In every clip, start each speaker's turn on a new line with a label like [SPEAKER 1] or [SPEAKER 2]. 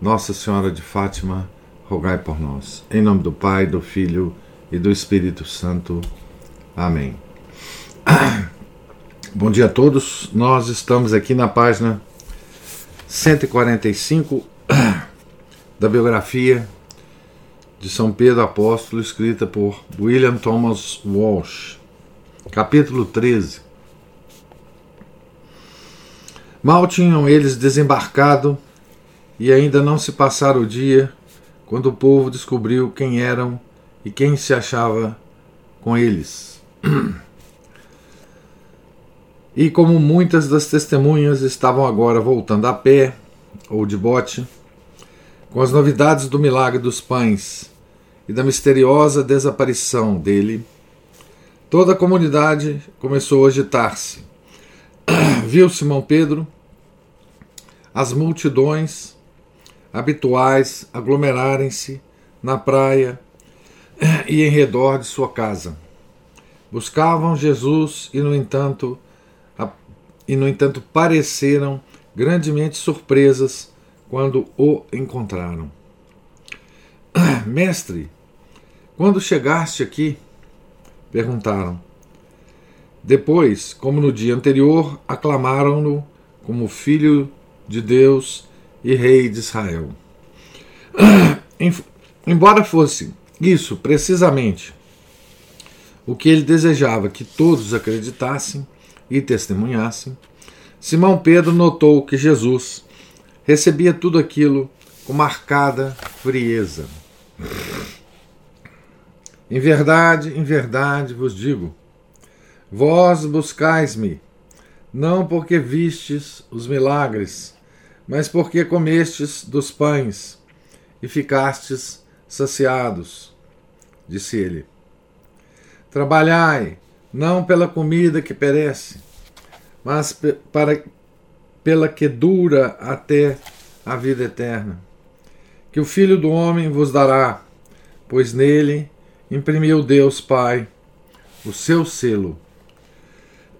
[SPEAKER 1] Nossa Senhora de Fátima, rogai por nós. Em nome do Pai, do Filho e do Espírito Santo. Amém. Bom dia a todos. Nós estamos aqui na página 145 da biografia de São Pedro Apóstolo, escrita por William Thomas Walsh, capítulo 13. Mal tinham eles desembarcado e ainda não se passara o dia quando o povo descobriu quem eram e quem se achava com eles. E como muitas das testemunhas estavam agora voltando a pé ou de bote, com as novidades do milagre dos pães e da misteriosa desaparição dele, toda a comunidade começou a agitar-se. Viu Simão Pedro as multidões habituais aglomerarem-se na praia e em redor de sua casa. Buscavam Jesus e no entanto e no entanto pareceram grandemente surpresas quando o encontraram. Mestre, quando chegaste aqui? perguntaram. Depois, como no dia anterior, aclamaram-no como filho de Deus e rei de Israel. Embora fosse isso precisamente o que ele desejava que todos acreditassem e testemunhassem, Simão Pedro notou que Jesus recebia tudo aquilo com marcada frieza. Em verdade, em verdade vos digo: vós buscais-me, não porque vistes os milagres, mas porque comestes dos pães e ficastes saciados, disse ele. Trabalhai, não pela comida que perece, mas para, pela que dura até a vida eterna, que o Filho do Homem vos dará, pois nele imprimiu Deus Pai o seu selo.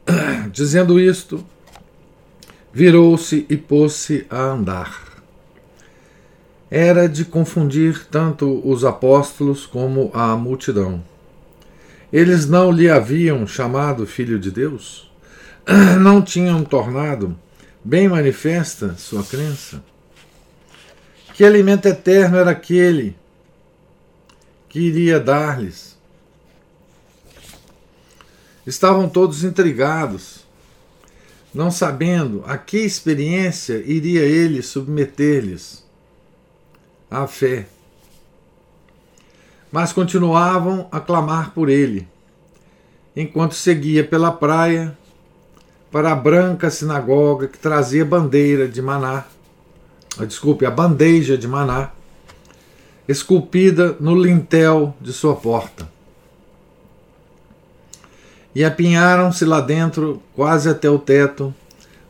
[SPEAKER 1] Dizendo isto, virou-se e pôs-se a andar. Era de confundir tanto os apóstolos como a multidão. Eles não lhe haviam chamado Filho de Deus? Não tinham tornado bem manifesta sua crença? Que alimento eterno era aquele que iria dar-lhes? Estavam todos intrigados não sabendo a que experiência iria ele submeter-lhes à fé. Mas continuavam a clamar por ele, enquanto seguia pela praia para a branca sinagoga que trazia bandeira de maná, ah, desculpe, a bandeja de maná, esculpida no lintel de sua porta e apinharam-se lá dentro, quase até o teto,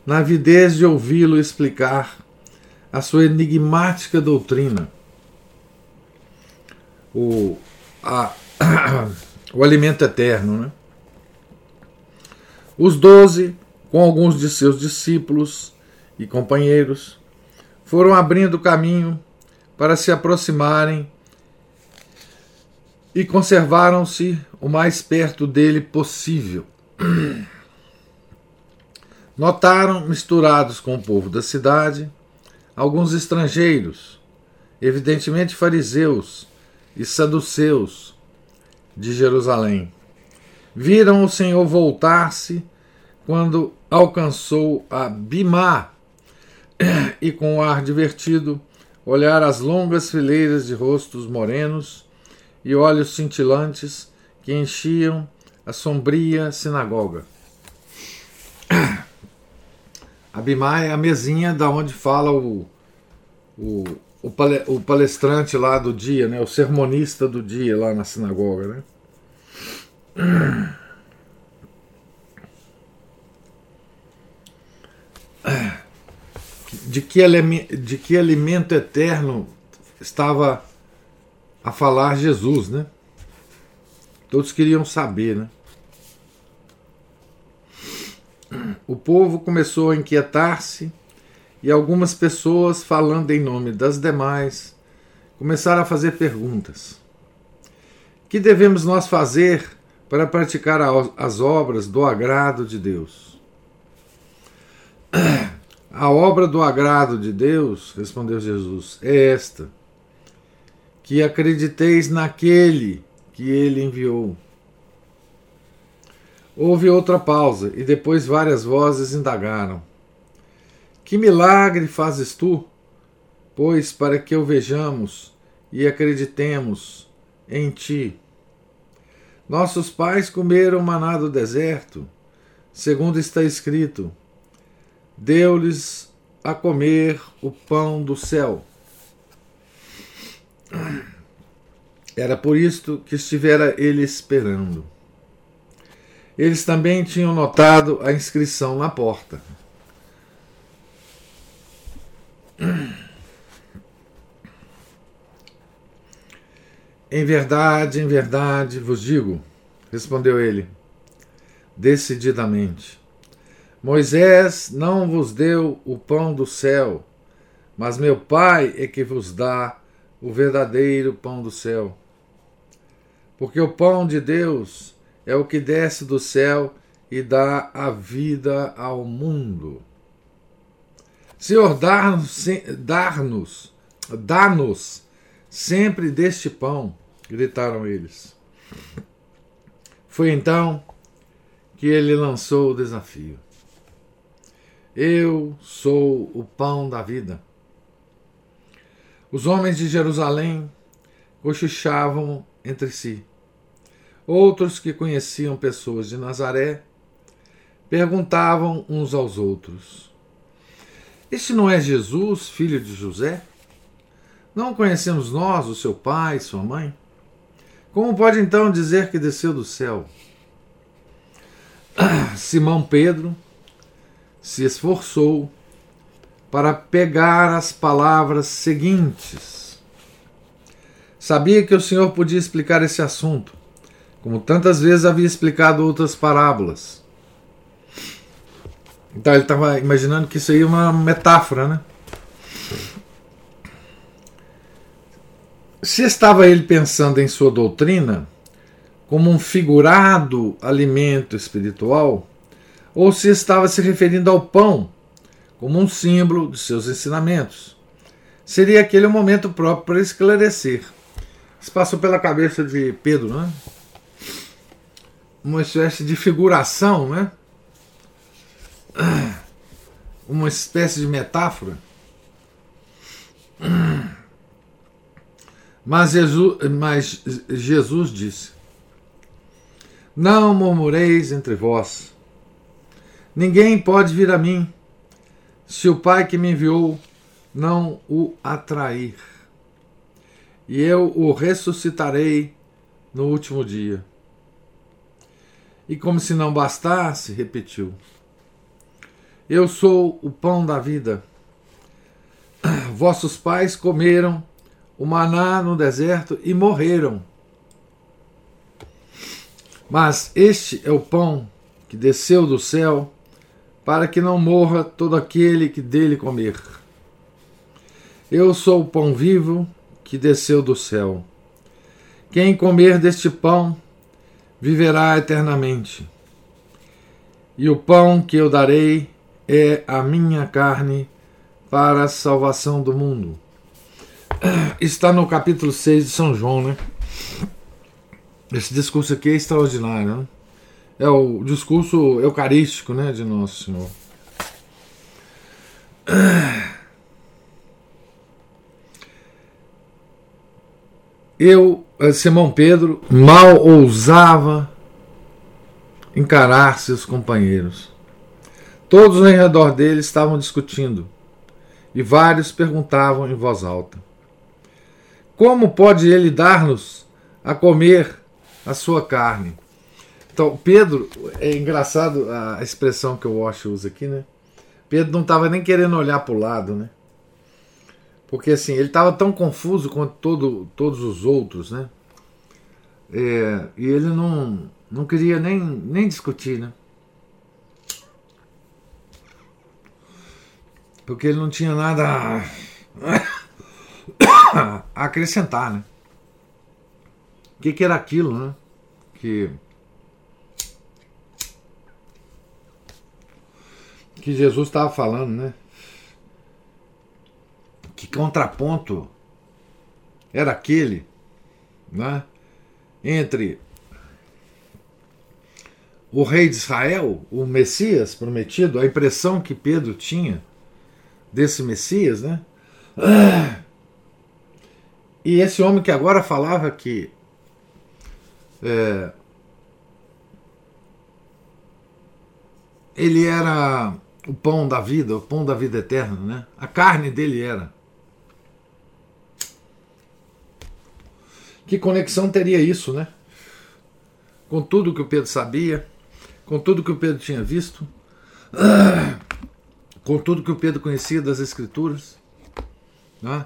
[SPEAKER 1] na avidez de ouvi-lo explicar a sua enigmática doutrina. O, a, o alimento eterno. Né? Os doze, com alguns de seus discípulos e companheiros, foram abrindo caminho para se aproximarem e conservaram-se o mais perto dele possível. Notaram, misturados com o povo da cidade, alguns estrangeiros, evidentemente fariseus e saduceus de Jerusalém. Viram o Senhor voltar-se quando alcançou a Bimá e, com um ar divertido, olhar as longas fileiras de rostos morenos e olhos cintilantes que enchiam a sombria sinagoga. Abimá é a mesinha da onde fala o, o, o palestrante lá do dia, né? O sermonista do dia lá na sinagoga, né? De que, de que alimento eterno estava a falar Jesus, né? Todos queriam saber, né? O povo começou a inquietar-se e algumas pessoas, falando em nome das demais, começaram a fazer perguntas. Que devemos nós fazer para praticar as obras do agrado de Deus? A obra do agrado de Deus, respondeu Jesus, é esta: que acrediteis naquele que ele enviou. Houve outra pausa e depois várias vozes indagaram: Que milagre fazes tu? Pois para que o vejamos e acreditemos em ti. Nossos pais comeram maná do deserto, segundo está escrito: Deu-lhes a comer o pão do céu. Era por isto que estivera ele esperando. Eles também tinham notado a inscrição na porta. Em verdade, em verdade vos digo, respondeu ele, decididamente: Moisés não vos deu o pão do céu, mas meu Pai é que vos dá o verdadeiro pão do céu. Porque o pão de Deus é o que desce do céu e dá a vida ao mundo. Senhor, dá-nos, dá-nos, dá-nos sempre deste pão, gritaram eles. Foi então que ele lançou o desafio. Eu sou o pão da vida. Os homens de Jerusalém cochichavam entre si. Outros que conheciam pessoas de Nazaré perguntavam uns aos outros: Este não é Jesus, filho de José? Não conhecemos nós o seu pai, sua mãe? Como pode então dizer que desceu do céu? Simão Pedro se esforçou para pegar as palavras seguintes. Sabia que o Senhor podia explicar esse assunto, como tantas vezes havia explicado outras parábolas. Então ele estava imaginando que isso aí é uma metáfora, né? Se estava ele pensando em sua doutrina como um figurado alimento espiritual, ou se estava se referindo ao pão como um símbolo de seus ensinamentos. Seria aquele o momento próprio para esclarecer. Isso passou pela cabeça de Pedro, né? uma espécie de figuração, né? Uma espécie de metáfora. Mas Jesus, mas Jesus disse: Não murmureis entre vós. Ninguém pode vir a mim se o Pai que me enviou não o atrair. E eu o ressuscitarei no último dia. E como se não bastasse, repetiu: Eu sou o pão da vida. Vossos pais comeram o maná no deserto e morreram. Mas este é o pão que desceu do céu, para que não morra todo aquele que dele comer. Eu sou o pão vivo que desceu do céu. Quem comer deste pão viverá eternamente. E o pão que eu darei é a minha carne para a salvação do mundo. Está no capítulo 6 de São João, né? Esse discurso aqui é extraordinário, né? É o discurso eucarístico, né, de Nosso Senhor. Eu eh, Simão Pedro mal ousava encarar seus companheiros. Todos em redor dele estavam discutindo e vários perguntavam em voz alta: como pode ele dar-nos a comer a sua carne? Então, Pedro, é engraçado a expressão que o Wash usa aqui, né? Pedro não estava nem querendo olhar para o lado, né? Porque assim, ele estava tão confuso quanto todo, todos os outros, né? É, e ele não, não queria nem, nem discutir, né? Porque ele não tinha nada a acrescentar, né? O que, que era aquilo, né? Que que Jesus estava falando, né? Que contraponto era aquele, né? Entre o rei de Israel, o Messias prometido, a impressão que Pedro tinha desse Messias, né? E esse homem que agora falava que é, ele era o pão da vida, o pão da vida eterna, né? A carne dele era. Que conexão teria isso, né? Com tudo que o Pedro sabia, com tudo que o Pedro tinha visto, com tudo que o Pedro conhecia das Escrituras, né?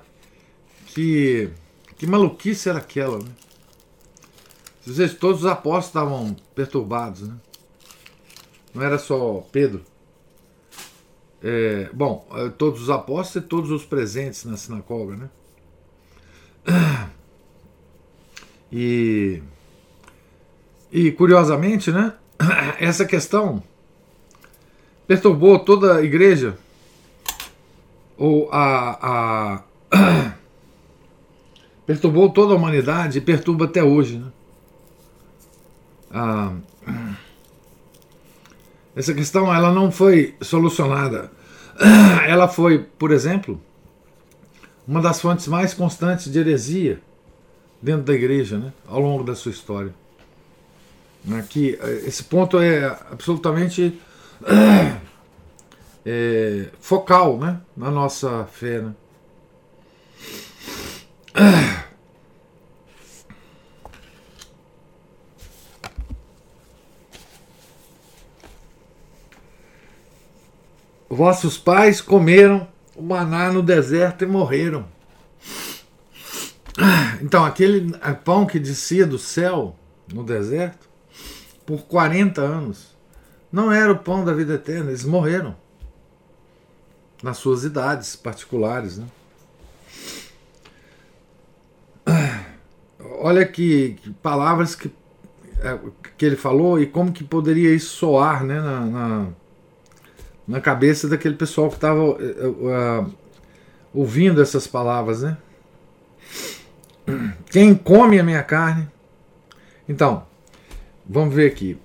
[SPEAKER 1] Que, que maluquice era aquela, né? Às vezes todos os apóstolos estavam perturbados, né? Não era só Pedro. É, bom, é, todos os apóstolos e todos os presentes na sinagoga, né? E, e curiosamente, né? Essa questão perturbou toda a igreja, ou a, a perturbou toda a humanidade e perturba até hoje, né? Ah, essa questão ela não foi solucionada. Ela foi, por exemplo, uma das fontes mais constantes de heresia dentro da igreja, né, ao longo da sua história. Aqui, né, esse ponto é absolutamente é, focal né, na nossa fé. Né? Vossos pais comeram o maná no deserto e morreram. Então, aquele pão que descia do céu no deserto por 40 anos não era o pão da vida eterna, eles morreram nas suas idades particulares. Né? Olha que, que palavras que, é, que ele falou e como que poderia isso soar né, na, na na cabeça daquele pessoal que estava uh, eh, uh, eh, ouvindo essas palavras, né? Quem come a minha carne. Então, vamos ver aqui.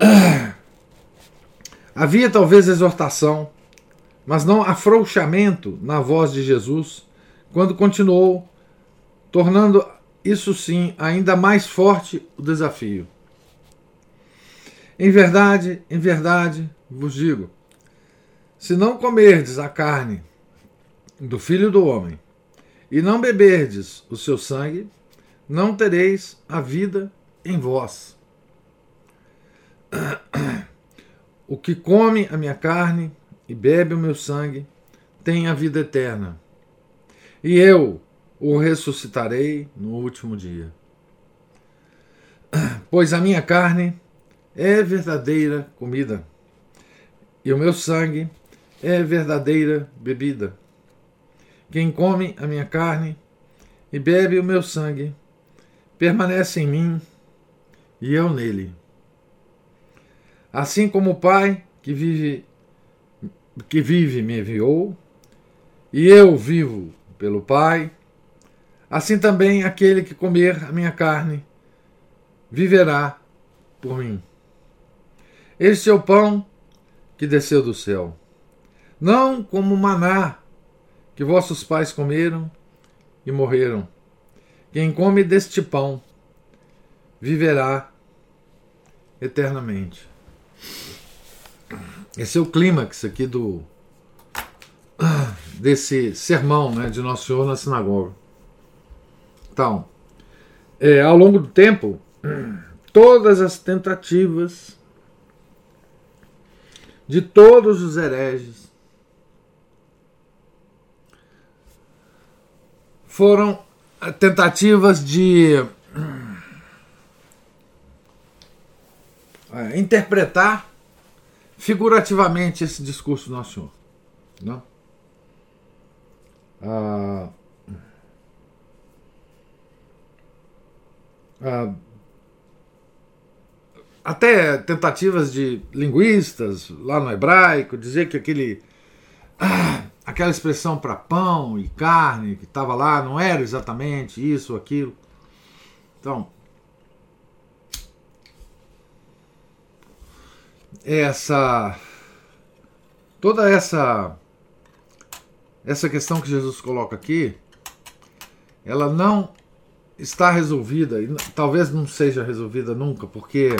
[SPEAKER 1] Havia talvez exortação, mas não afrouxamento na voz de Jesus quando continuou, tornando isso sim ainda mais forte o desafio. Em verdade, em verdade, vos digo: se não comerdes a carne do filho do homem e não beberdes o seu sangue, não tereis a vida em vós. O que come a minha carne e bebe o meu sangue tem a vida eterna, e eu o ressuscitarei no último dia. Pois a minha carne é verdadeira comida e o meu sangue é verdadeira bebida. Quem come a minha carne e bebe o meu sangue permanece em mim e eu nele. Assim como o Pai que vive que vive me enviou, e eu vivo pelo Pai, assim também aquele que comer a minha carne viverá por mim. Este é o pão que desceu do céu. Não como maná que vossos pais comeram e morreram. Quem come deste pão viverá eternamente. Esse é o clímax aqui do desse sermão né, de Nosso Senhor na sinagoga. Então, é, ao longo do tempo, todas as tentativas de todos os hereges foram tentativas de é, interpretar figurativamente esse discurso do Nosso Senhor. Não? Né? Ah, ah, até tentativas de linguistas lá no hebraico dizer que aquele ah, aquela expressão para pão e carne que estava lá não era exatamente isso ou aquilo. Então, essa toda essa essa questão que Jesus coloca aqui, ela não está resolvida e talvez não seja resolvida nunca, porque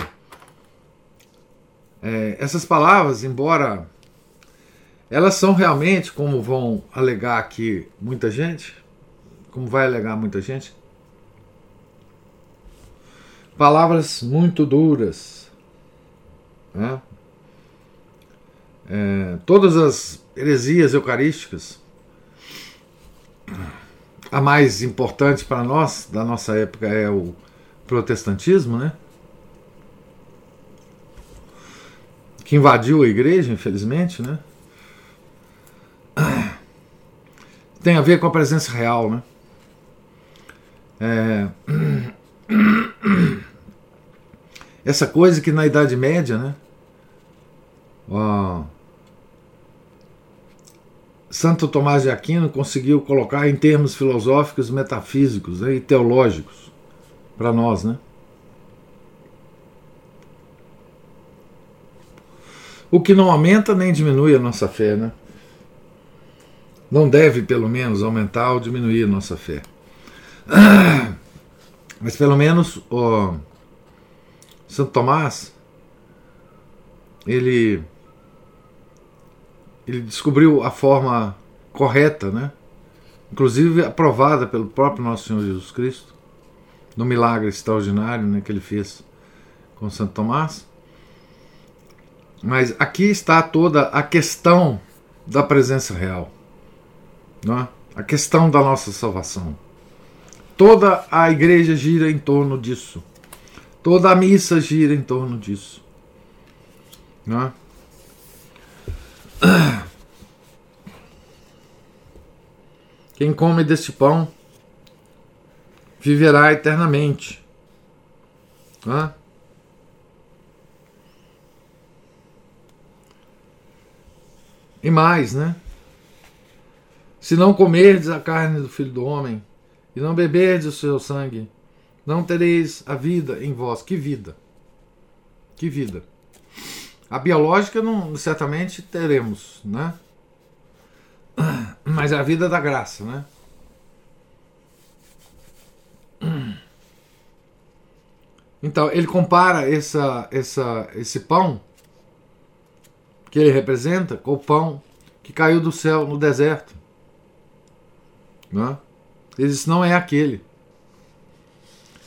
[SPEAKER 1] é, essas palavras, embora elas são realmente, como vão alegar aqui muita gente, como vai alegar muita gente, palavras muito duras. Né? É, todas as heresias eucarísticas, a mais importante para nós, da nossa época, é o protestantismo, né? Que invadiu a igreja, infelizmente, né? Tem a ver com a presença real, né? É... Essa coisa que na Idade Média, né? Santo Tomás de Aquino conseguiu colocar em termos filosóficos, metafísicos né, e teológicos para nós, né? O que não aumenta nem diminui a nossa fé, né? Não deve, pelo menos, aumentar ou diminuir a nossa fé. Mas pelo menos Santo Tomás ele ele descobriu a forma correta, né? inclusive aprovada pelo próprio nosso Senhor Jesus Cristo, no milagre extraordinário né, que ele fez com Santo Tomás. Mas aqui está toda a questão da presença real, não é? a questão da nossa salvação. Toda a igreja gira em torno disso. Toda a missa gira em torno disso. Não é? Quem come deste pão viverá eternamente. Hã? E mais, né? Se não comerdes a carne do filho do homem e não beberdes o seu sangue, não tereis a vida em vós. Que vida? Que vida? A biológica não, certamente teremos, né? Mas a vida da graça, né? Então, ele compara essa, essa, esse pão que ele representa com o pão que caiu do céu no deserto. Né? Ele disse, não é aquele.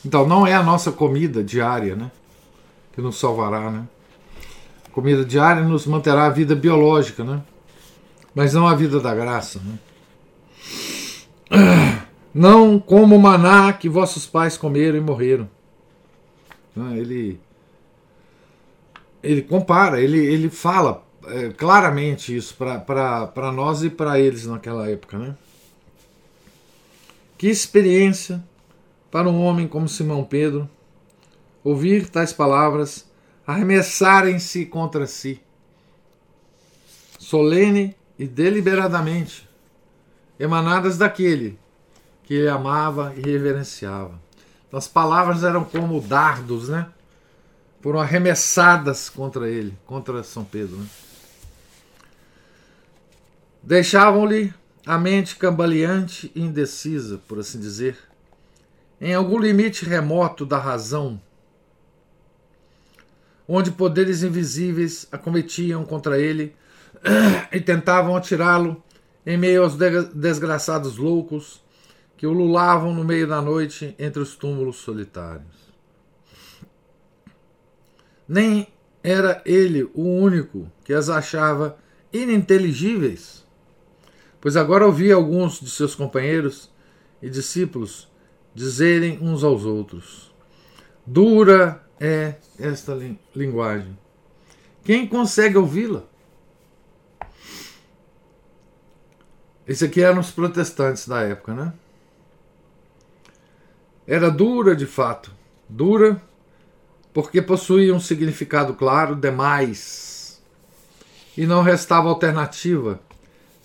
[SPEAKER 1] Então, não é a nossa comida diária né? que nos salvará. Né? comida diária nos manterá a vida biológica, né? Mas não a vida da graça, né? Não como o maná que vossos pais comeram e morreram. Né? Ele ele compara, ele, ele fala é, claramente isso para nós e para eles naquela época, né? Que experiência para um homem como Simão Pedro ouvir tais palavras arremessarem-se contra si, solene e deliberadamente, emanadas daquele que ele amava e reverenciava. Então, as palavras eram como dardos, né? Foram arremessadas contra ele, contra São Pedro. Né? Deixavam-lhe a mente cambaleante e indecisa, por assim dizer, em algum limite remoto da razão onde poderes invisíveis acometiam contra ele e tentavam atirá-lo em meio aos desgraçados loucos que o lulavam no meio da noite entre os túmulos solitários. Nem era ele o único que as achava ininteligíveis, pois agora ouvia alguns de seus companheiros e discípulos dizerem uns aos outros: Dura é esta linguagem. Quem consegue ouvi-la? Esse aqui eram os protestantes da época, né? Era dura de fato, dura porque possuía um significado claro demais e não restava alternativa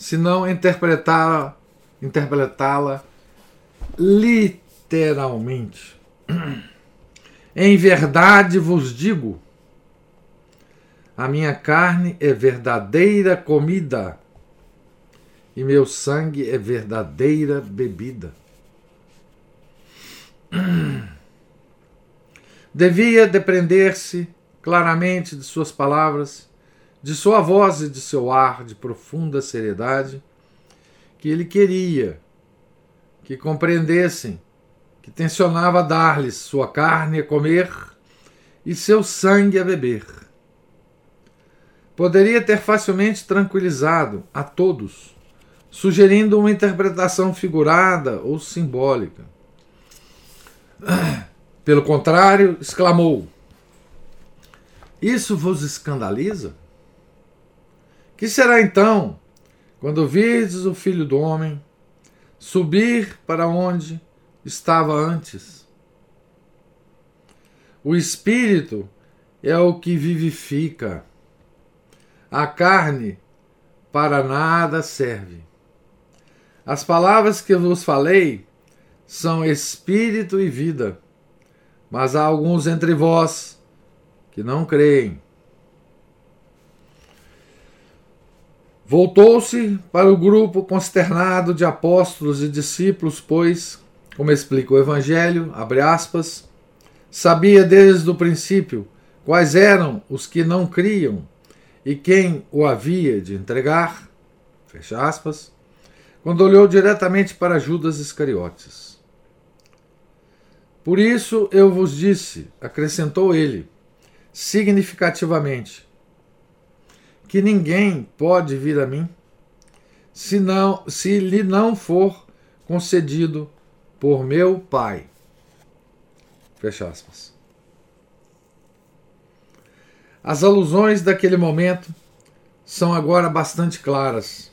[SPEAKER 1] senão interpretá-la interpretá-la literalmente. Em verdade vos digo: a minha carne é verdadeira comida e meu sangue é verdadeira bebida. Devia depreender-se claramente de suas palavras, de sua voz e de seu ar de profunda seriedade, que ele queria que compreendessem que tensionava dar-lhes sua carne a comer e seu sangue a beber. Poderia ter facilmente tranquilizado a todos, sugerindo uma interpretação figurada ou simbólica. Pelo contrário, exclamou: Isso vos escandaliza? Que será então quando virdes o filho do homem subir para onde estava antes? O espírito é o que vivifica, a carne para nada serve. As palavras que vos falei são espírito e vida, mas há alguns entre vós que não creem. Voltou-se para o grupo consternado de apóstolos e discípulos, pois, como explica o Evangelho, aspas, sabia desde o princípio quais eram os que não criam e quem o havia de entregar, fecha aspas, quando olhou diretamente para Judas Iscariotes. Por isso eu vos disse, acrescentou ele, significativamente, que ninguém pode vir a mim se, não, se lhe não for concedido por meu Pai. Fecha aspas. As alusões daquele momento são agora bastante claras.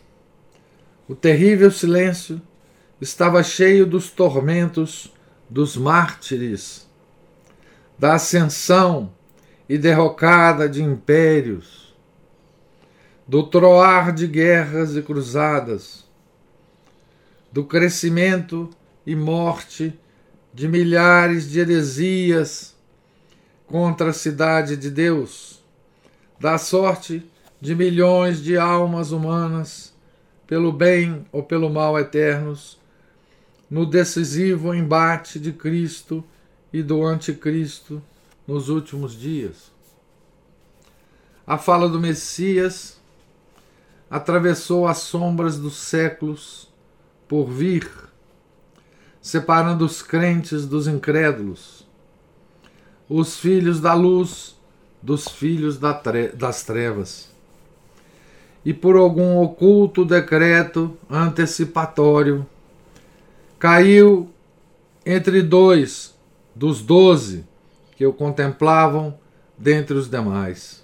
[SPEAKER 1] O terrível silêncio estava cheio dos tormentos dos mártires, da ascensão e derrocada de impérios do troar de guerras e cruzadas, do crescimento e morte de milhares de heresias contra a cidade de Deus, da sorte de milhões de almas humanas, pelo bem ou pelo mal eternos, no decisivo embate de Cristo e do Anticristo nos últimos dias. A fala do Messias atravessou as sombras dos séculos por vir, separando os crentes dos incrédulos, os filhos da luz dos filhos das trevas. E por algum oculto decreto antecipatório, caiu entre dois dos doze que o contemplavam dentre os demais.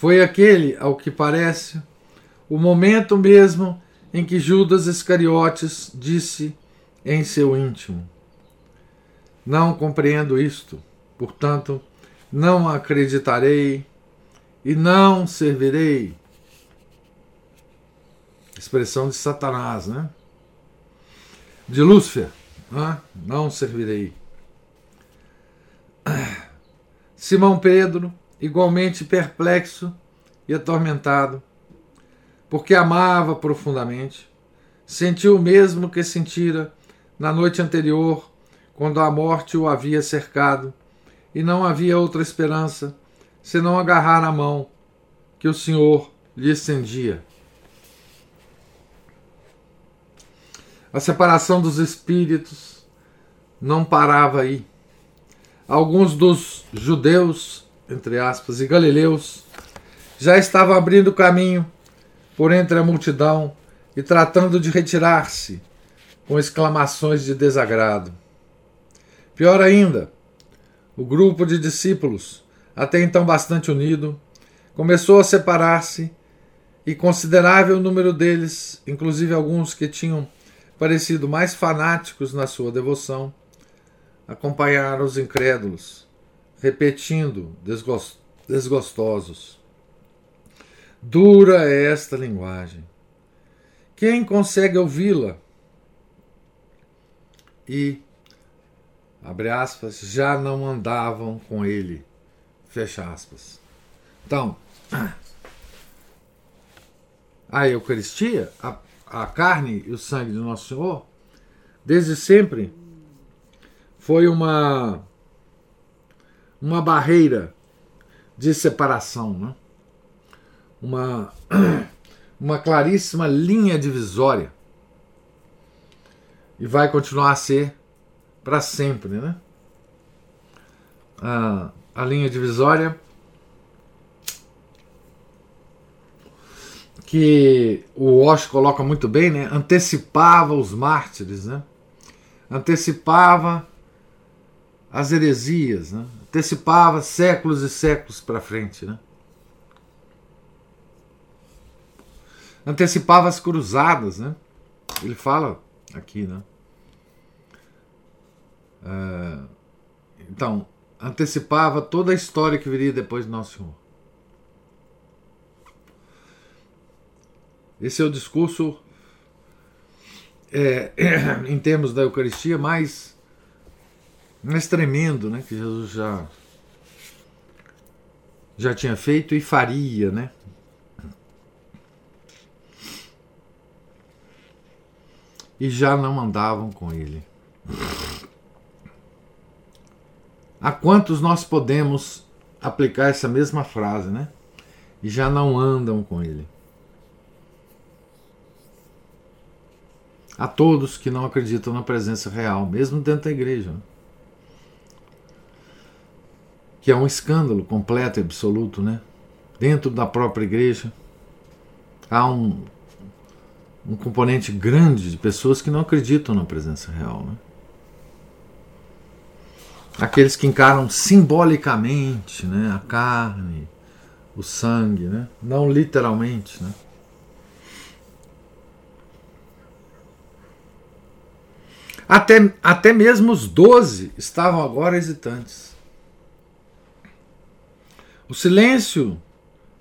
[SPEAKER 1] Foi aquele, ao que parece, o momento mesmo em que Judas Iscariotes disse em seu íntimo: Não compreendo isto, portanto, não acreditarei e não servirei. Expressão de Satanás, né? De Lúcifer, né? não servirei. Simão Pedro igualmente perplexo e atormentado, porque amava profundamente, sentiu o mesmo que sentira na noite anterior, quando a morte o havia cercado, e não havia outra esperança senão agarrar a mão que o Senhor lhe estendia. A separação dos espíritos não parava aí. Alguns dos judeus, entre aspas, e galileus já estavam abrindo caminho por entre a multidão e tratando de retirar-se com exclamações de desagrado. Pior ainda, o grupo de discípulos, até então bastante unido, começou a separar-se e considerável número deles, inclusive alguns que tinham parecido mais fanáticos na sua devoção, acompanharam os incrédulos, repetindo desgostosos. Dura é esta linguagem. Quem consegue ouvi-la? E, abre aspas, já não andavam com ele, fecha aspas. Então, a Eucaristia, a, a carne e o sangue de Nosso Senhor, desde sempre foi uma uma barreira de separação, né? uma, uma claríssima linha divisória e vai continuar a ser para sempre, né? A, a linha divisória que o Walsh coloca muito bem, né? Antecipava os mártires, né? Antecipava as heresias, né? Antecipava séculos e séculos para frente, né? Antecipava as cruzadas, né? Ele fala aqui, né? Uh, então, antecipava toda a história que viria depois de Nosso Senhor. Esse é o discurso, é, em termos da Eucaristia, mais, mais tremendo né, que Jesus já, já tinha feito e faria. Né? E já não andavam com ele. A quantos nós podemos aplicar essa mesma frase, né? E já não andam com ele. a todos que não acreditam na presença real, mesmo dentro da igreja. Que é um escândalo completo e absoluto, né? Dentro da própria igreja há um, um componente grande de pessoas que não acreditam na presença real, né? Aqueles que encaram simbolicamente né, a carne, o sangue, né? não literalmente. Né? Até, até mesmo os doze estavam agora hesitantes. O silêncio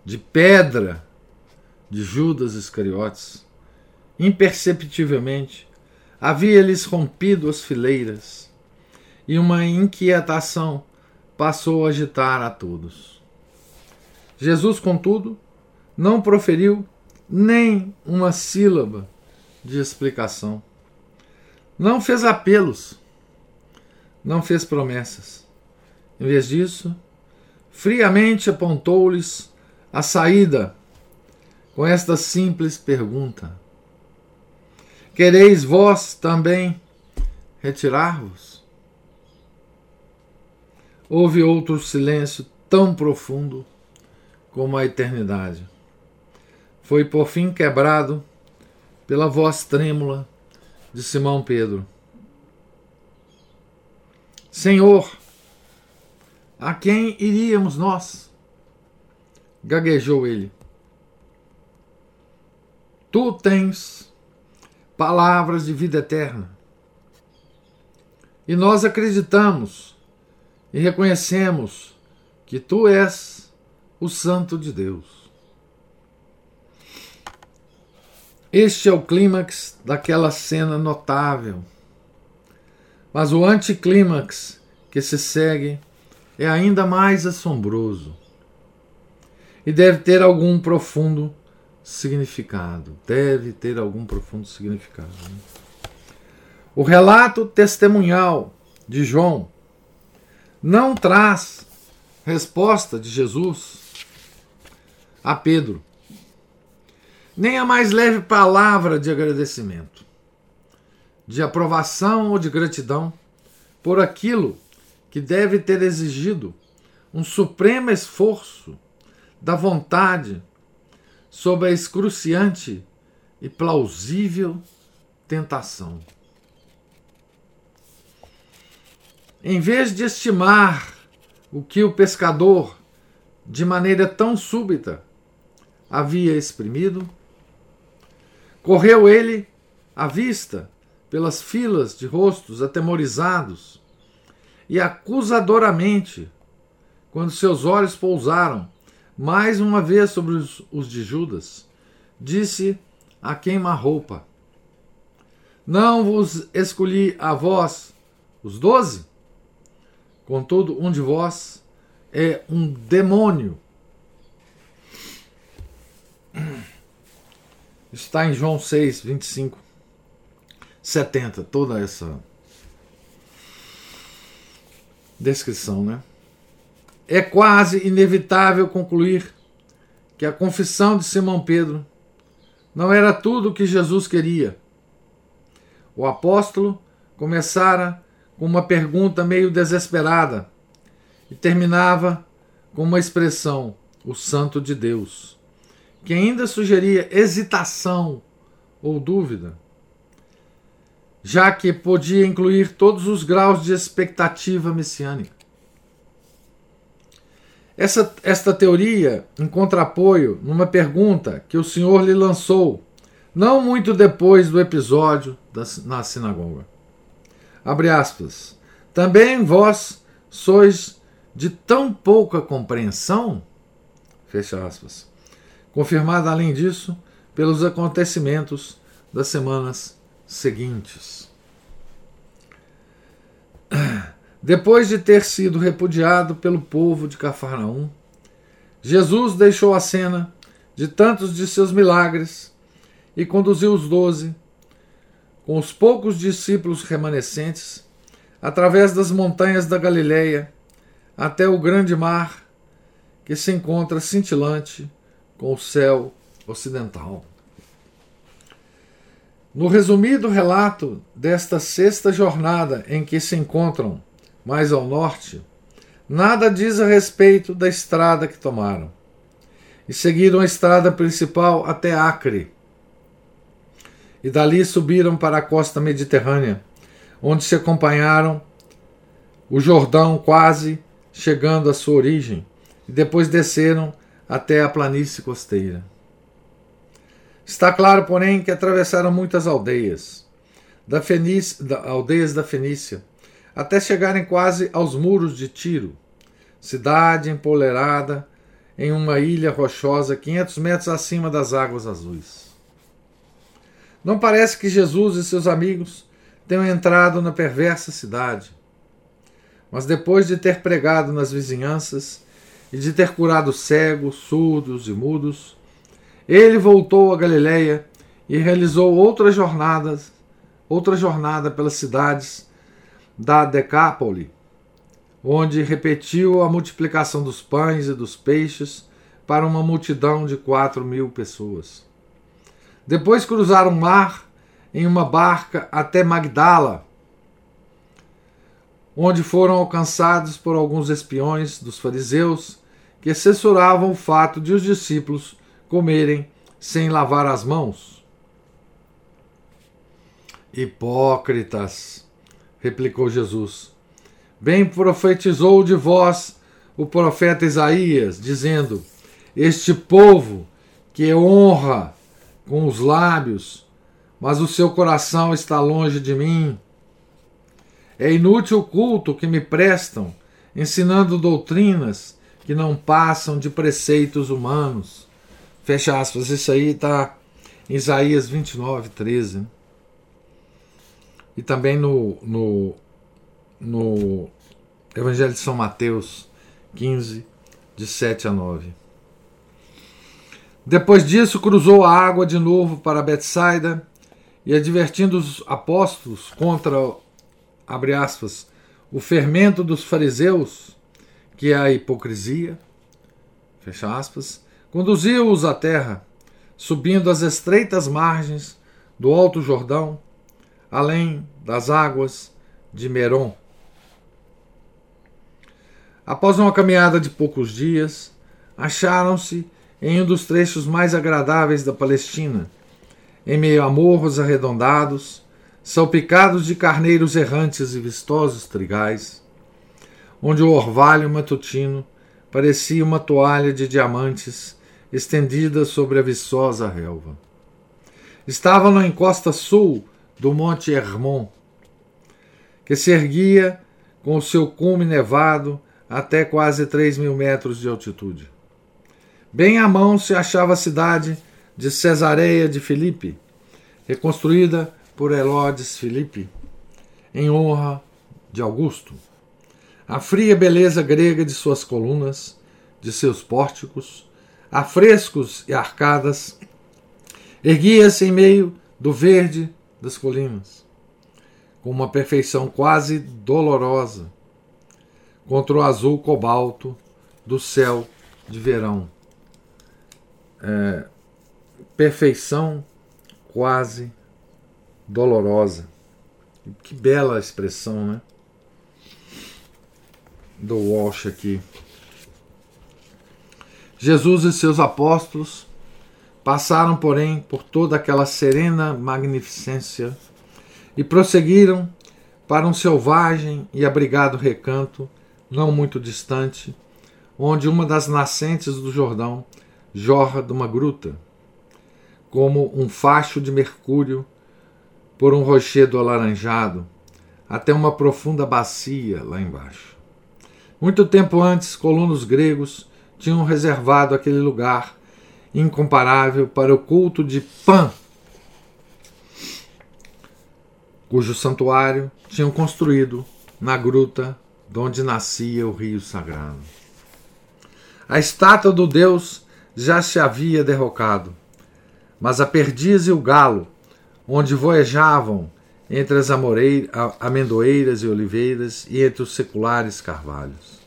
[SPEAKER 1] de pedra de Judas Iscariotes, imperceptivelmente, havia-lhes rompido as fileiras, e uma inquietação passou a agitar a todos. Jesus, contudo, não proferiu nem uma sílaba de explicação. Não fez apelos, não fez promessas. Em vez disso, friamente apontou-lhes a saída com esta simples pergunta: Quereis vós também retirar-vos? Houve outro silêncio tão profundo como a eternidade. Foi por fim quebrado pela voz trêmula de Simão Pedro. Senhor, a quem iríamos nós? Gaguejou ele. Tu tens palavras de vida eterna. E nós acreditamos e reconhecemos que tu és o Santo de Deus. Este é o clímax daquela cena notável. Mas o anticlímax que se segue é ainda mais assombroso e deve ter algum profundo significado. Deve ter algum profundo significado. Né? O relato testemunhal de João não traz resposta de Jesus a Pedro nem a mais leve palavra de agradecimento. de aprovação ou de gratidão por aquilo que deve ter exigido um supremo esforço da vontade sob a excruciante e plausível tentação. Em vez de estimar o que o pescador, de maneira tão súbita, havia exprimido, correu ele à vista pelas filas de rostos atemorizados e acusadoramente, quando seus olhos pousaram mais uma vez sobre os, os de Judas, disse a queima-roupa: Não vos escolhi a vós, os doze? Contudo, um de vós é um demônio. Está em João 6, 25, 70, toda essa descrição, né? É quase inevitável concluir que a confissão de Simão Pedro não era tudo o que Jesus queria. O apóstolo começara com uma pergunta meio desesperada e terminava com uma expressão, o Santo de Deus, que ainda sugeria hesitação ou dúvida, já que podia incluir todos os graus de expectativa messiânica. Essa, esta teoria encontra apoio numa pergunta que o Senhor lhe lançou, não muito depois do episódio da, na sinagoga. Abre aspas. Também vós sois de tão pouca compreensão? Fecha aspas. Confirmada, além disso, pelos acontecimentos das semanas seguintes. Depois de ter sido repudiado pelo povo de Cafarnaum, Jesus deixou a cena de tantos de seus milagres e conduziu os doze, com os poucos discípulos remanescentes, através das montanhas da Galileia até o grande mar que se encontra cintilante com o céu ocidental. No resumido relato desta sexta jornada em que se encontram mais ao norte, nada diz a respeito da estrada que tomaram. E seguiram a estrada principal até Acre. E dali subiram para a costa mediterrânea, onde se acompanharam o Jordão quase chegando à sua origem, e depois desceram até a planície costeira. Está claro, porém, que atravessaram muitas aldeias, da Fenícia, da, aldeias da Fenícia, até chegarem quase aos muros de Tiro, cidade empolerada em uma ilha rochosa 500 metros acima das águas azuis. Não parece que Jesus e seus amigos tenham entrado na perversa cidade, mas depois de ter pregado nas vizinhanças e de ter curado cegos, surdos e mudos, ele voltou a Galiléia e realizou outras jornadas, outra jornada pelas cidades da Decápole, onde repetiu a multiplicação dos pães e dos peixes para uma multidão de quatro mil pessoas. Depois cruzaram o mar em uma barca até Magdala, onde foram alcançados por alguns espiões dos fariseus que censuravam o fato de os discípulos comerem sem lavar as mãos. Hipócritas! replicou Jesus. Bem profetizou de vós o profeta Isaías, dizendo: Este povo que honra com os lábios, mas o seu coração está longe de mim. É inútil o culto que me prestam, ensinando doutrinas que não passam de preceitos humanos. Fecha aspas. Isso aí está em Isaías 29, 13 e também no, no, no Evangelho de São Mateus 15, de 7 a 9. Depois disso, cruzou a água de novo para Betsaida e, advertindo os apóstolos contra, abre aspas, o fermento dos fariseus, que é a hipocrisia, fecha aspas, conduziu-os à terra, subindo as estreitas margens do Alto Jordão, além das águas de Meron. Após uma caminhada de poucos dias, acharam-se em um dos trechos mais agradáveis da Palestina, em meio a morros arredondados, salpicados de carneiros errantes e vistosos trigais, onde o orvalho matutino parecia uma toalha de diamantes estendida sobre a viçosa relva. Estavam na encosta sul do Monte Hermon, que se erguia com o seu cume nevado até quase 3 mil metros de altitude. Bem à mão se achava a cidade de Cesareia de Filipe, reconstruída por Helodes Filipe, em honra de Augusto. A fria beleza grega de suas colunas, de seus pórticos, afrescos e arcadas, erguia-se em meio do verde das colinas, com uma perfeição quase dolorosa, contra o azul cobalto do céu de verão. É, perfeição quase dolorosa. Que bela expressão, né? Do Walsh aqui. Jesus e seus apóstolos passaram, porém, por toda aquela serena magnificência e prosseguiram para um selvagem e abrigado recanto, não muito distante, onde uma das nascentes do Jordão jorra de uma gruta, como um facho de mercúrio por um rochedo alaranjado, até uma profunda bacia lá embaixo. Muito tempo antes, colonos gregos tinham reservado aquele lugar incomparável para o culto de Pan, cujo santuário tinham construído na gruta de onde nascia o rio sagrado. A estátua do deus já se havia derrocado, mas a perdiz e o galo, onde voejavam entre as amendoeiras e oliveiras e entre os seculares carvalhos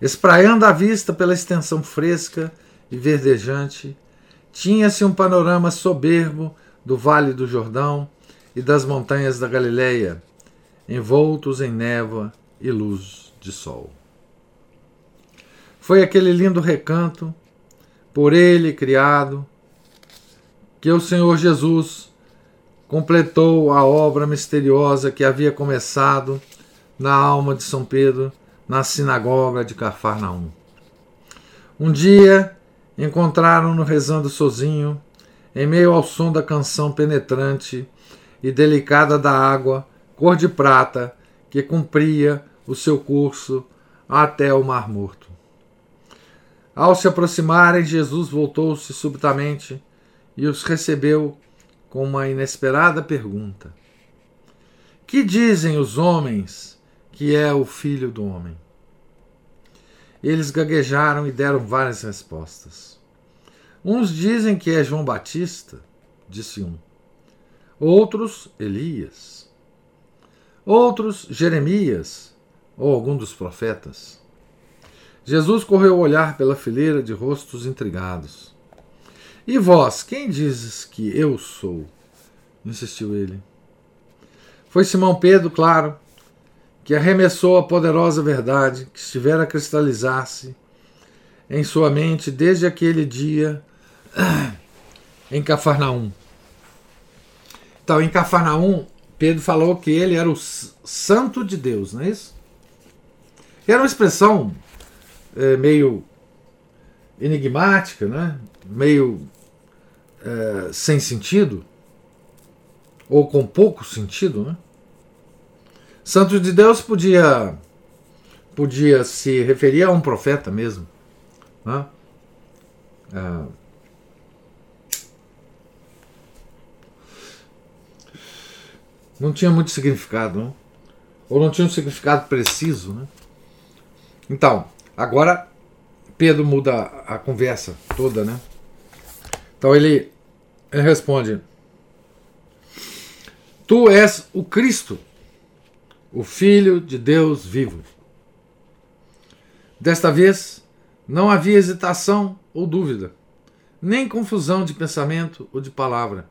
[SPEAKER 1] espraiando a vista pela extensão fresca e verdejante, tinha-se um panorama soberbo do Vale do Jordão e das montanhas da Galileia, envoltos em névoa e luz de sol. Foi aquele lindo recanto, por ele criado, que o Senhor Jesus completou a obra misteriosa que havia começado na alma de São Pedro na sinagoga de Cafarnaum. Um dia encontraram-no rezando sozinho, em meio ao som da canção penetrante e delicada da água, cor de prata, que cumpria o seu curso até o Mar Morto. Ao se aproximarem, Jesus voltou-se subitamente e os recebeu com uma inesperada pergunta: Que dizem os homens que é o Filho do Homem. Eles gaguejaram e deram várias respostas. Uns dizem que é João Batista, disse um. Outros, Elias. Outros, Jeremias, ou algum dos profetas. Jesus correu o olhar pela fileira de rostos intrigados. E vós, quem dizes que eu sou? insistiu ele. Foi Simão Pedro, claro, que arremessou a poderosa verdade que estivera a cristalizar-se em sua mente desde aquele dia em Cafarnaum. Então, em Cafarnaum, Pedro falou que ele era o santo de Deus, não é isso? Era uma expressão é, meio enigmática, né? meio é, sem sentido, ou com pouco sentido, né? Santo de Deus podia podia se referir a um profeta mesmo. Né? É. Não tinha muito significado, né? ou não tinha um significado preciso. Né? Então, agora Pedro muda a conversa toda, né? Então ele, ele responde: Tu és o Cristo, o Filho de Deus vivo. Desta vez, não havia hesitação ou dúvida, nem confusão de pensamento ou de palavra.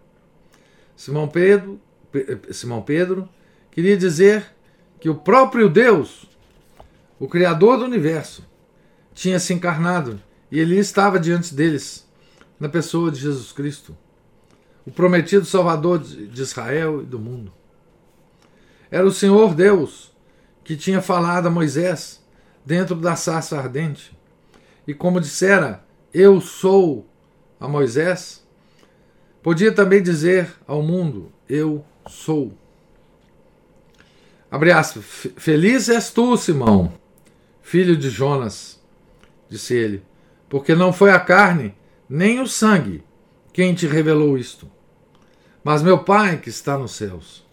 [SPEAKER 1] Simão Pedro, Simão Pedro, queria dizer que o próprio Deus, o Criador do universo, tinha se encarnado e ele estava diante deles, na pessoa de Jesus Cristo, o prometido Salvador de Israel e do mundo. Era o Senhor Deus que tinha falado a Moisés dentro da sarça ardente. E como dissera, eu sou a Moisés, podia também dizer ao mundo, eu sou. Abre aspas, feliz és tu, Simão, filho de Jonas, disse ele, porque não foi a carne nem o sangue quem te revelou isto, mas meu Pai que está nos céus.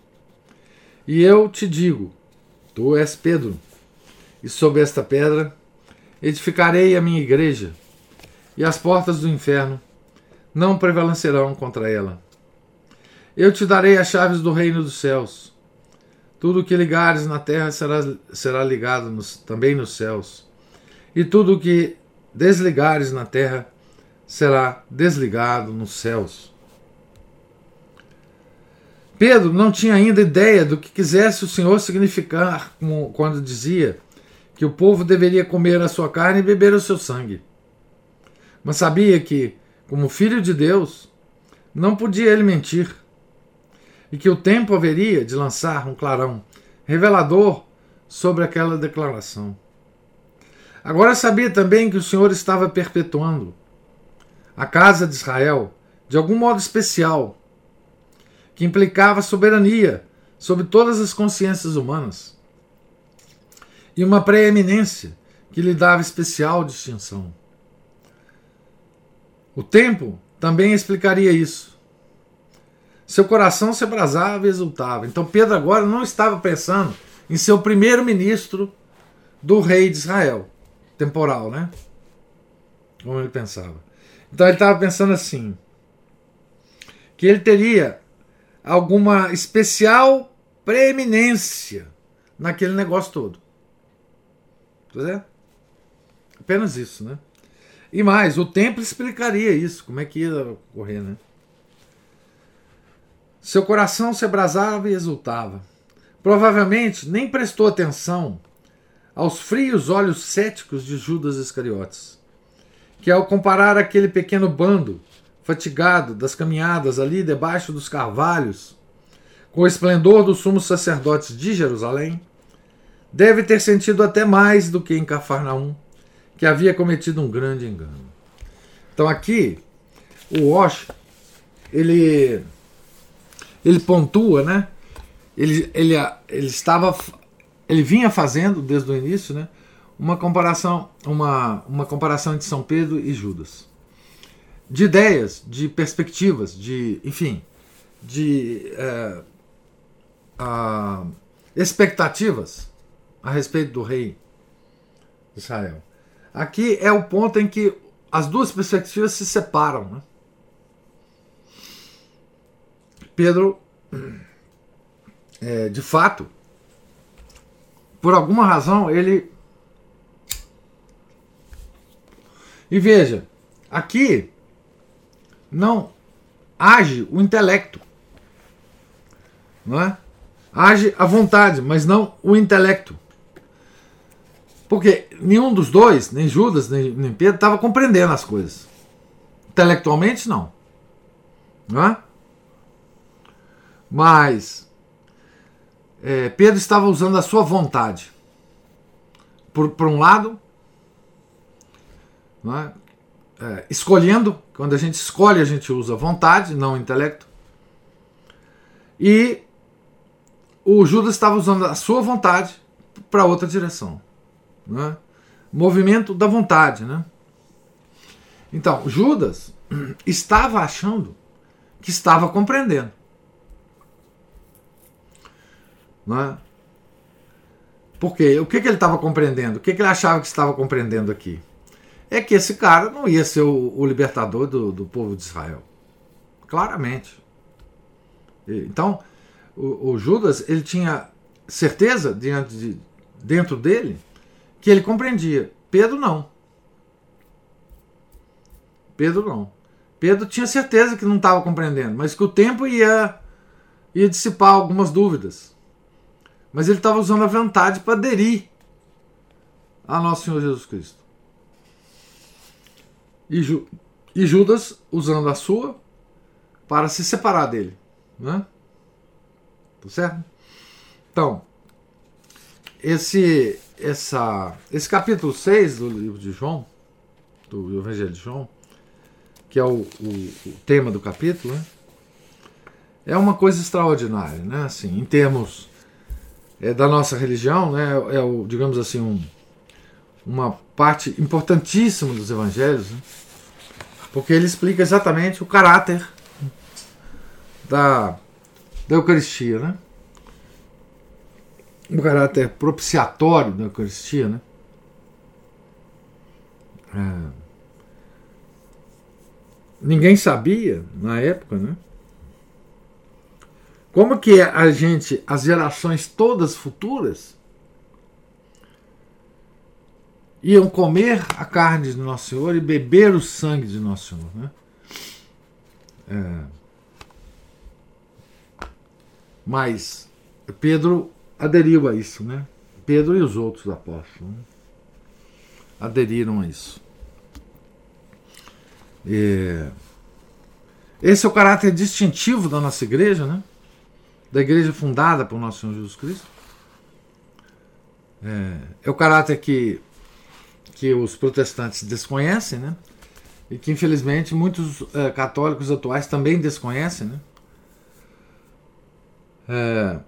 [SPEAKER 1] E eu te digo: tu és Pedro, e sob esta pedra edificarei a minha igreja, e as portas do inferno não prevalecerão contra ela. Eu te darei as chaves do reino dos céus. Tudo o que ligares na terra será, será ligado nos, também nos céus, e tudo o que desligares na terra será desligado nos céus. Pedro não tinha ainda ideia do que quisesse o Senhor significar quando dizia que o povo deveria comer a sua carne e beber o seu sangue. Mas sabia que, como filho de Deus, não podia ele mentir, e que o tempo haveria de lançar um clarão revelador sobre aquela declaração. Agora sabia também que o Senhor estava perpetuando a casa de Israel de algum modo especial, que implicava soberania sobre todas as consciências humanas e uma preeminência que lhe dava especial distinção. O tempo também explicaria isso. Seu coração se abrasava e exultava. Então Pedro agora não estava pensando em ser o primeiro-ministro do rei de Israel temporal, né? Como ele pensava. Então ele estava pensando assim: que ele teria alguma especial preeminência naquele negócio todo. Tá Apenas isso, né? E mais, o templo explicaria isso, como é que ia ocorrer, né? Seu coração se abrasava e exultava. Provavelmente nem prestou atenção aos frios olhos céticos de Judas Iscariotes, que ao comparar aquele pequeno bando, fatigado das caminhadas ali debaixo dos carvalhos, com o esplendor dos sumos sacerdotes de Jerusalém, deve ter sentido até mais do que em Cafarnaum, que havia cometido um grande engano. Então aqui o Wash ele ele pontua, né? Ele, ele, ele estava ele vinha fazendo desde o início, né, uma comparação, uma, uma comparação entre São Pedro e Judas, de ideias, de perspectivas, de, enfim, de é, a, expectativas a respeito do rei de Israel. Aqui é o ponto em que as duas perspectivas se separam. Né? Pedro, é, de fato, por alguma razão, ele. E veja, aqui não age o intelecto. Não é? Age a vontade, mas não o intelecto. Porque nenhum dos dois, nem Judas, nem, nem Pedro, estava compreendendo as coisas. Intelectualmente, não. Não é? Mas é, Pedro estava usando a sua vontade. Por, por um lado, é? É, escolhendo, quando a gente escolhe, a gente usa vontade, não intelecto. E o Judas estava usando a sua vontade para outra direção. É? Movimento da vontade. Né? Então, Judas estava achando que estava compreendendo. Não é? Porque o que, que ele estava compreendendo? O que, que ele achava que estava compreendendo aqui? É que esse cara não ia ser o, o libertador do, do, povo de Israel. Claramente. Então, o, o, Judas ele tinha certeza diante de, dentro dele que ele compreendia. Pedro não. Pedro não. Pedro tinha certeza que não estava compreendendo, mas que o tempo ia ia dissipar algumas dúvidas. Mas ele estava usando a vontade para aderir a nosso Senhor Jesus Cristo. E, Ju, e Judas usando a sua para se separar dele. Né? Tá certo? Então, esse, essa, esse capítulo 6 do livro de João, do Evangelho de João, que é o, o, o tema do capítulo, né? é uma coisa extraordinária, né? Assim, em termos é, da nossa religião, né? É o, digamos assim, um, uma parte importantíssima dos evangelhos, né? porque ele explica exatamente o caráter da, da Eucaristia, né? O caráter propiciatório da Eucaristia, né? É. Ninguém sabia na época, né? Como que a gente, as gerações todas futuras, iam comer a carne de Nosso Senhor e beber o sangue de Nosso Senhor, né? É. Mas Pedro aderiu a isso, né? Pedro e os outros apóstolos né? aderiram a isso. E esse é o caráter distintivo da nossa igreja, né? Da igreja fundada por nosso Senhor Jesus Cristo. É, é o caráter que, que os protestantes desconhecem, né? E que infelizmente muitos é, católicos atuais também desconhecem, né? É,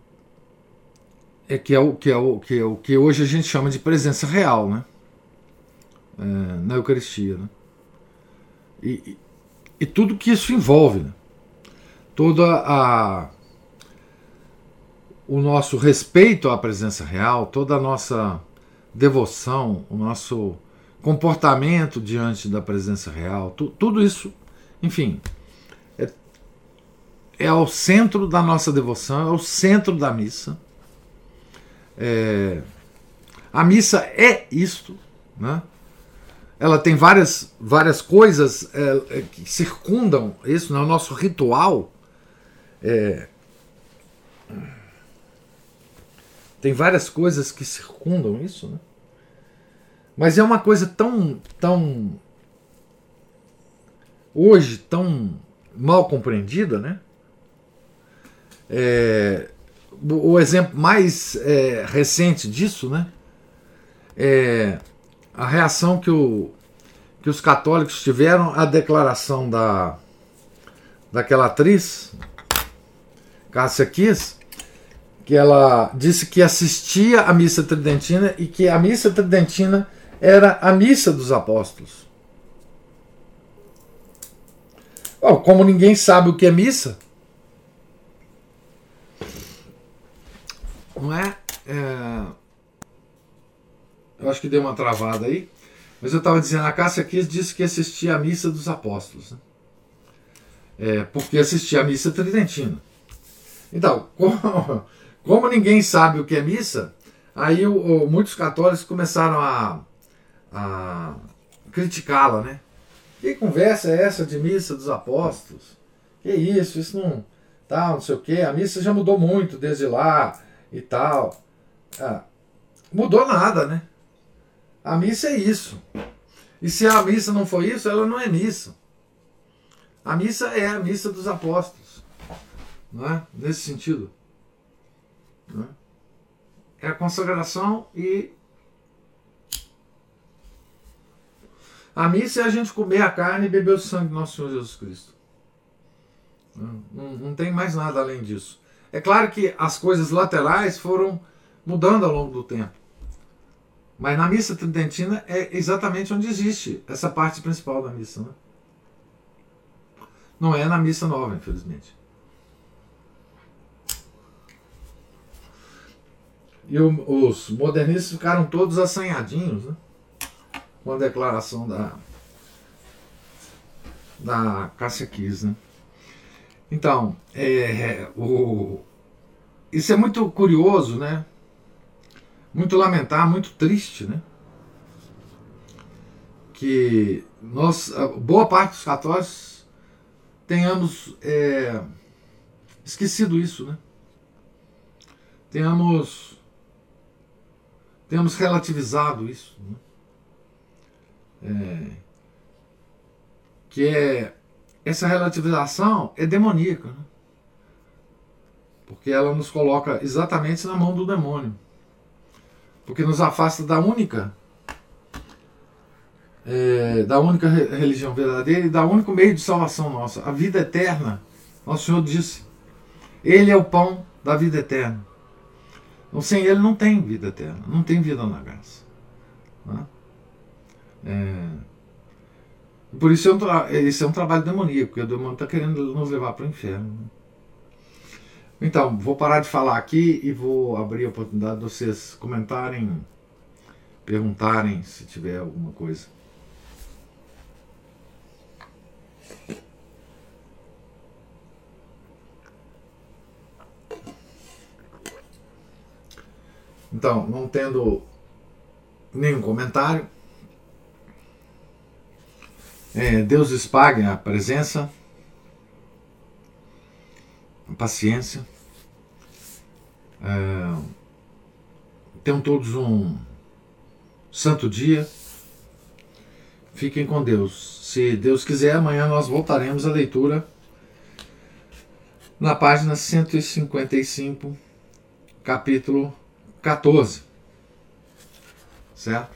[SPEAKER 1] é que é o que é o que é o que hoje a gente chama de presença real, né? É, na Eucaristia, né? E, e, e, tudo que isso envolve, né? toda a o nosso respeito à presença real, toda a nossa devoção, o nosso comportamento diante da presença real, tu, tudo isso, enfim, é, é ao centro da nossa devoção, é o centro da missa é, a missa é isto, né? ela tem várias, várias coisas é, é que circundam isso, né? o nosso ritual. É, tem várias coisas que circundam isso, né? Mas é uma coisa tão, tão hoje tão mal compreendida, né? É, o exemplo mais é, recente disso, né? É a reação que, o, que os católicos tiveram à declaração da, daquela atriz, Cássia Kiss, que ela disse que assistia à missa tridentina e que a missa tridentina era a missa dos apóstolos. Bom, como ninguém sabe o que é missa, não é? é... Eu acho que deu uma travada aí. Mas eu estava dizendo, a Cássia Kiss disse que assistia a missa dos apóstolos. Né? É, porque assistia a missa tridentina. Então, como, como, ninguém sabe o que é missa, aí o, o, muitos católicos começaram a, a criticá-la, né? Que conversa é essa de missa dos apóstolos? Que isso, isso não. Tal, não sei o que. A missa já mudou muito desde lá e tal. Ah, mudou nada, né? A missa é isso. E se a missa não for isso, ela não é missa. A missa é a missa dos apóstolos. Não é? Nesse sentido. É? é a consagração e. A missa é a gente comer a carne e beber o sangue do nosso Senhor Jesus Cristo. Não, não tem mais nada além disso. É claro que as coisas laterais foram mudando ao longo do tempo. Mas na missa tridentina é exatamente onde existe essa parte principal da missa. Né? Não é na missa nova, infelizmente. E os modernistas ficaram todos assanhadinhos né? Com a declaração da, da Cássia Kiss. Né? Então, é, o, isso é muito curioso, né? Muito lamentável, muito triste, né? Que nós, boa parte dos católicos tenhamos é, esquecido isso, né? Tenhamos, tenhamos relativizado isso. Né? É, que é essa relativização é demoníaca, né? porque ela nos coloca exatamente na mão do demônio, porque nos afasta da única é, da única religião verdadeira e da único meio de salvação nossa, a vida eterna. Nosso Senhor disse: Ele é o pão da vida eterna. Então, sem Ele não tem vida eterna, não tem vida na graça. Né? É, por isso é um, esse é um trabalho demoníaco, porque o demônio está querendo nos levar para o inferno. Então, vou parar de falar aqui e vou abrir a oportunidade de vocês comentarem, perguntarem se tiver alguma coisa. Então, não tendo nenhum comentário, é, Deus pague a presença, a paciência. É, tenham todos um santo dia. Fiquem com Deus. Se Deus quiser, amanhã nós voltaremos à leitura na página 155, capítulo 14. Certo?